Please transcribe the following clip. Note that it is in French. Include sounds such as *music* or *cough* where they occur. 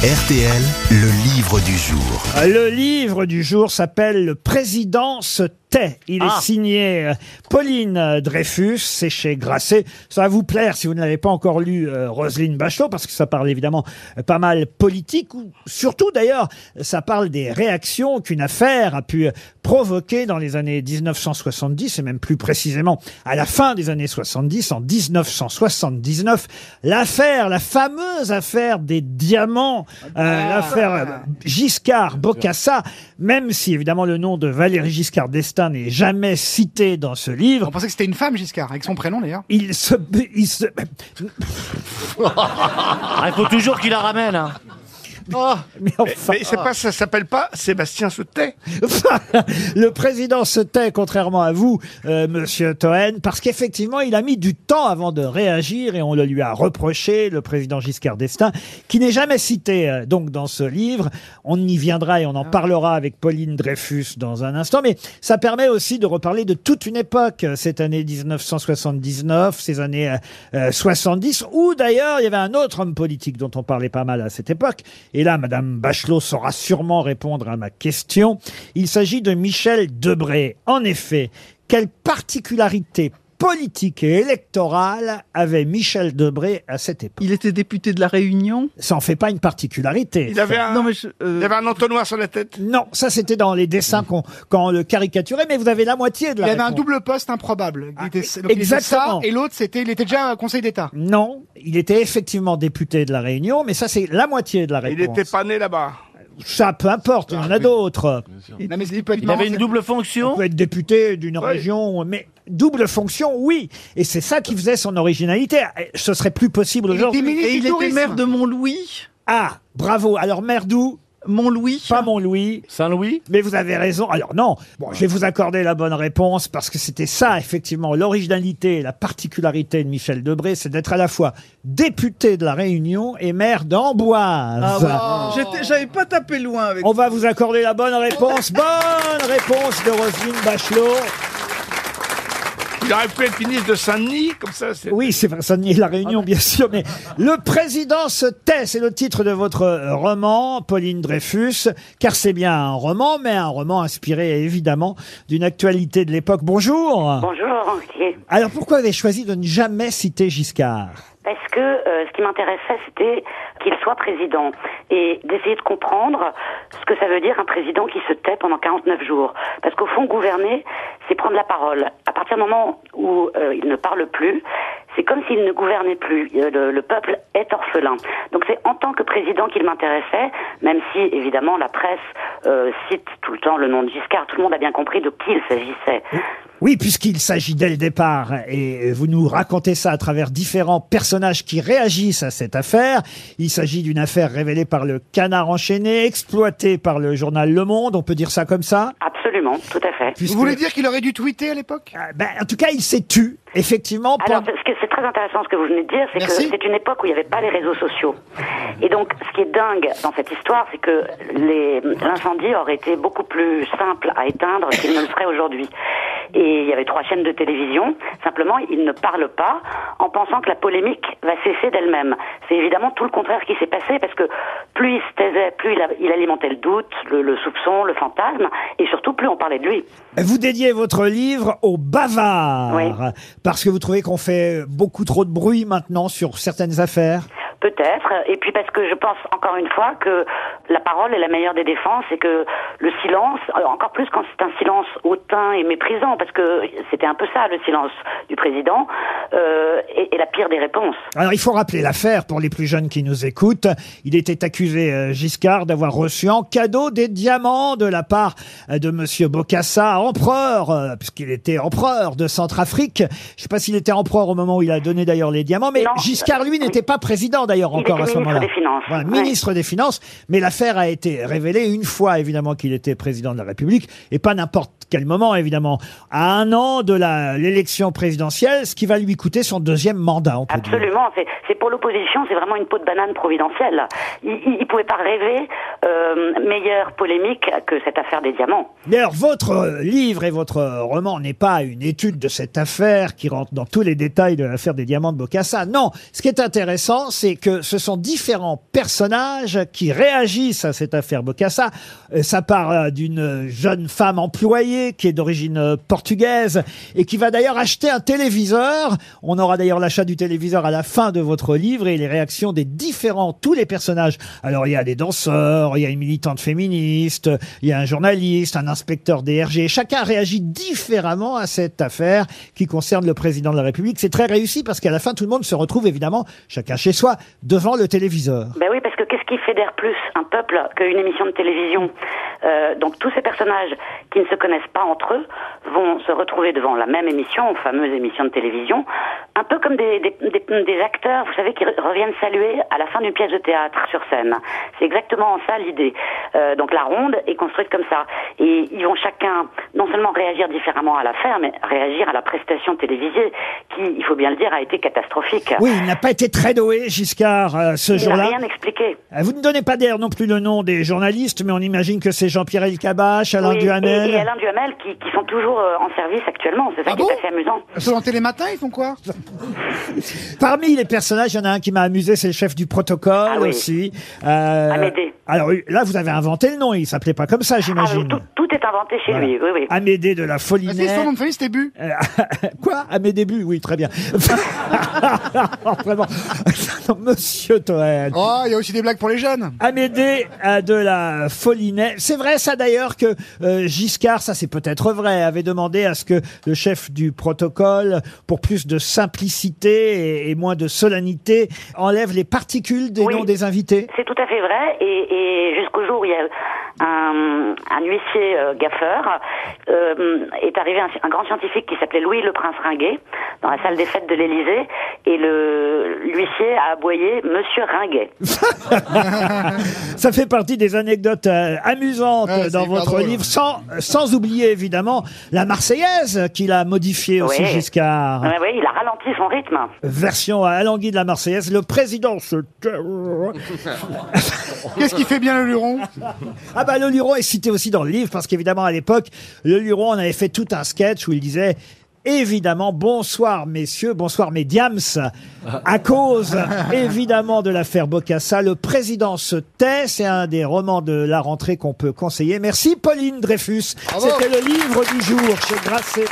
RTL, le livre du jour. Le livre du jour s'appelle Le président se Il est signé euh, Pauline Dreyfus, c'est chez Grasset. Ça va vous plaire si vous ne l'avez pas encore lu, euh, Roselyne Bachelot, parce que ça parle évidemment euh, pas mal politique, ou surtout d'ailleurs, ça parle des réactions qu'une affaire a pu provoquer dans les années 1970, et même plus précisément à la fin des années 70, en 1979. L'affaire, la fameuse affaire des diamants, euh, l'affaire Giscard-Bocassa, même si évidemment le nom de Valérie Giscard d'Estaing n'est jamais cité dans ce livre, On pensait que c'était une femme, Giscard, avec son prénom d'ailleurs. il se, il se, *laughs* il faut toujours qu'il la ramène. Hein. Mais enfin, Mais c'est pas, ça s'appelle pas Sébastien se tait. *laughs* le président se tait, contrairement à vous, euh, Monsieur Toen, parce qu'effectivement, il a mis du temps avant de réagir et on le lui a reproché, le président Giscard d'Estaing, qui n'est jamais cité euh, donc dans ce livre. On y viendra et on en parlera avec Pauline Dreyfus dans un instant, mais ça permet aussi de reparler de toute une époque, euh, cette année 1979, ces années euh, euh, 70, où d'ailleurs il y avait un autre homme politique dont on parlait pas mal à cette époque. Et là, Madame Bachelot saura sûrement répondre à ma question. Il s'agit de Michel Debré. En effet, quelle particularité politique et électorale avait Michel Debré à cette époque Il était député de la Réunion. Ça en fait pas une particularité. Il avait un, Non mais je, euh, il avait un entonnoir sur la tête. Non, ça c'était dans les dessins qu'on quand on le caricaturait, mais vous avez la moitié de Il la avait un réponse. double poste improbable. Il Ah, était, donc il était exactement. ça, et l'autre, c'était, il était déjà Conseil d'État. Non, il était effectivement député de la Réunion, mais ça c'est la moitié de la Il réponse. était pas né là-bas. Ça, peu importe, il y en a d'autres. Non, mais il peut être Il avait une c'est- double On fonction. peut être député d'une région, mais double fonction, oui. Et c'est ça qui faisait son originalité. Et Ce serait plus possible Il était aujourd'hui. ministre et il était maire de Montlouis. Ah, bravo. Alors, maire d'où? Montlouis. Pas Montlouis. Saint-Louis. Mais vous avez raison. Alors non, bon, je vais vous accorder la bonne réponse parce que c'était ça, effectivement, l'originalité, la particularité de Michel Debré, c'est d'être à la fois député de la Réunion et maire d'Amboise. Ah ouais. J'étais- J'avais pas tapé loin avec. On va vous accorder la bonne réponse. Bonne réponse de Roselyne Bachelot. Il aurait pu être ministre de Saint-Denis, comme ça. c'est- Oui, c'est vrai, nie la réunion, bien sûr, mais le président se tait, c'est le titre de votre euh, roman, Pauline Dreyfus, car c'est bien un roman, mais un roman inspiré évidemment d'une actualité de l'époque. Bonjour. Bonjour. Alors pourquoi avez-vous choisi de ne jamais citer Giscard? Parce que euh, ce qui m'intéressait, c'était qu'il soit président et d'essayer de comprendre ce que ça veut dire un président qui se tait pendant 49 jours. Parce qu'au fond, gouverner, c'est prendre la parole. À partir du moment où euh, il ne parle plus, c'est comme s'il ne gouvernait plus. Euh, Le, le peuple est orphelin. Donc c'est en tant que président qu'il m'intéressait, même si évidemment la presse cite tout le temps le nom de Giscard. Tout le monde a bien compris de qui il s'agissait. Oui, puisqu'il s'agit dès le départ, et vous nous racontez ça à travers différents personnages qui réagissent à cette affaire. Il s'agit d'une affaire révélée par le Canard enchaîné, exploitée par le journal Le Monde, on peut dire ça comme ça Absolument, tout à fait. puisque- Vous voulez dire qu'il aurait dû tweeter à l'époque? Ah, ben, en tout cas, il s'est tu, effectivement. Alors, pendant- ce que c'est très intéressant ce que vous venez de dire, c'est que Merci. c'est une époque où il n'y avait pas les réseaux sociaux. Et donc, ce qui est dingue dans cette histoire, c'est que les- l'incendie aurait été beaucoup plus simple à éteindre qu'il ne le serait aujourd'hui. Et il y avait trois chaînes de télévision. Simplement, il ne parle pas en pensant que la polémique va cesser d'elle-même. C'est évidemment tout le contraire qui s'est passé parce que plus il se taisait, plus il, a- il alimentait le doute, le, le soupçon, le fantasme, et surtout plus on parlait de lui. Vous dédiez votre livre aux bavards, Oui. parce que vous trouvez qu'on fait beaucoup trop de bruit maintenant sur certaines affaires. Peut-être, et puis parce que je pense encore une fois que la parole est la meilleure des défenses et que le silence, encore plus quand c'est un silence hautain et méprisant, parce que c'était un peu ça le silence du président, euh, est, est la pire des réponses. Alors il faut rappeler l'affaire pour les plus jeunes qui nous écoutent. Il était accusé, euh, Giscard, d'avoir reçu en cadeau des diamants de la part euh, de Monsieur Bokassa, empereur, euh, puisqu'il était empereur de Centrafrique. Je ne sais pas s'il était empereur au moment où il a donné d'ailleurs les diamants, mais Non. Giscard, lui, n'était pas président d'ailleurs Il encore était à ce ministre moment-là. des Finances. Voilà, Ouais. ministre des Finances. Mais l'affaire a été révélée une fois, évidemment, qu'il était président de la République, et pas n'importe quel moment, évidemment. À un an de la- l'élection présidentielle, ce qui va lui coûter son deuxième mandat, on peut dire. Absolument, c'est c'est pour l'opposition, c'est vraiment une peau de banane providentielle. Il, il pouvait pas rêver euh, meilleure polémique que cette affaire des diamants. D'ailleurs, votre euh, livre et votre euh, roman n'est pas une étude de cette affaire qui rentre dans tous les détails de l'affaire des diamants de Bocassa. Non, ce qui est intéressant, c'est que ce sont différents personnages qui réagissent à cette affaire Bocassa. Euh, Ça part euh, d'une jeune femme employée qui est d'origine euh, portugaise et qui va d'ailleurs acheter un téléviseur. On aura d'ailleurs l'achat du téléviseur à la fin de votre livre et les réactions des différents, tous les personnages. Alors il y a des danseurs, il y a une militante féministe, il y a un journaliste, un inspecteur DRG. Chacun réagit différemment à cette affaire qui concerne le président de la République. C'est très réussi parce qu'à la fin tout le monde se retrouve évidemment, chacun chez soi, devant le téléviseur. Ben oui, parce que qu'est-ce qui fédère plus un peuple qu'une émission de télévision? Euh, Donc tous ces personnages qui ne se connaissent pas entre eux vont se retrouver devant la même émission, fameuse émission de télévision, un peu comme des, des, des- des acteurs, vous savez, qui re- reviennent saluer à la fin d'une pièce de théâtre sur scène. C'est exactement ça l'idée. Euh, donc la ronde est construite comme ça. Et ils vont chacun non seulement réagir différemment à l'affaire, mais réagir à la prestation télévisée qui, il faut bien le dire, a été catastrophique. Oui, il n'a pas été très doué, Giscard, euh, ce Il n'a jour-là. rien expliqué. Euh, Vous ne donnez pas d'ailleurs non plus le nom des journalistes, mais on imagine que c'est Jean-Pierre Elkabbach, Alain Oui, Duhamel. Et, et Alain Duhamel qui, qui sont toujours en service actuellement. C'est ça Ah qui bon est assez amusant. Sur un télématin, ils font quoi? Parmi les personnages, il y en a un qui m'a amusé, c'est le chef du protocole Ah oui. aussi. Euh, Amédée. Alors là, vous avez inventé le nom, il s'appelait pas comme ça, Ah, j'imagine. tout, tout est inventé chez Voilà. lui, oui, oui. Amédée de la Ah, C'est son nom de famille, c'était Bu. Euh, *laughs* Quoi? À mes débuts, oui, très bien. *laughs* Vraiment. *laughs* Non, Monsieur Toen. Oh, il y a aussi des blagues pour les jeunes. Amédée euh, de la Follinet. C'est vrai ça d'ailleurs que euh, Giscard, ça c'est peut-être vrai, avait demandé à ce que le chef du protocole, pour plus de simplicité et, et moins de solennité, enlève les particules des Oui. noms des invités. C'est tout à fait vrai. Et, et jusqu'au jour où il y a un, un huissier euh, gaffeur, euh, est arrivé un, un grand scientifique qui s'appelait Louis le Prince Ringuet dans la salle des fêtes de l'Élysée. Et le l'huissier a aboyé Monsieur Ringuet. *laughs* Ça fait partie des anecdotes euh, amusantes Ouais, c'est dans hyper votre drôle. livre, sans, sans oublier évidemment la Marseillaise qu'il a modifiée aussi Ouais. Giscard. Ouais, ouais, il a ralenti son rythme. Version à Alangui de la Marseillaise, le président se... Qu'est-ce qui fait bien le luron? Ah bah le Luron est cité aussi dans le livre parce qu'évidemment à l'époque, le Luron on avait fait tout un sketch où il disait évidemment bonsoir messieurs, bonsoir mesdiams. À cause *laughs* évidemment de l'affaire Bocassa, le président se tait. C'est un des romans de la rentrée qu'on peut conseiller. Merci Pauline Dreyfus. C'était le livre du jour chez Grasset.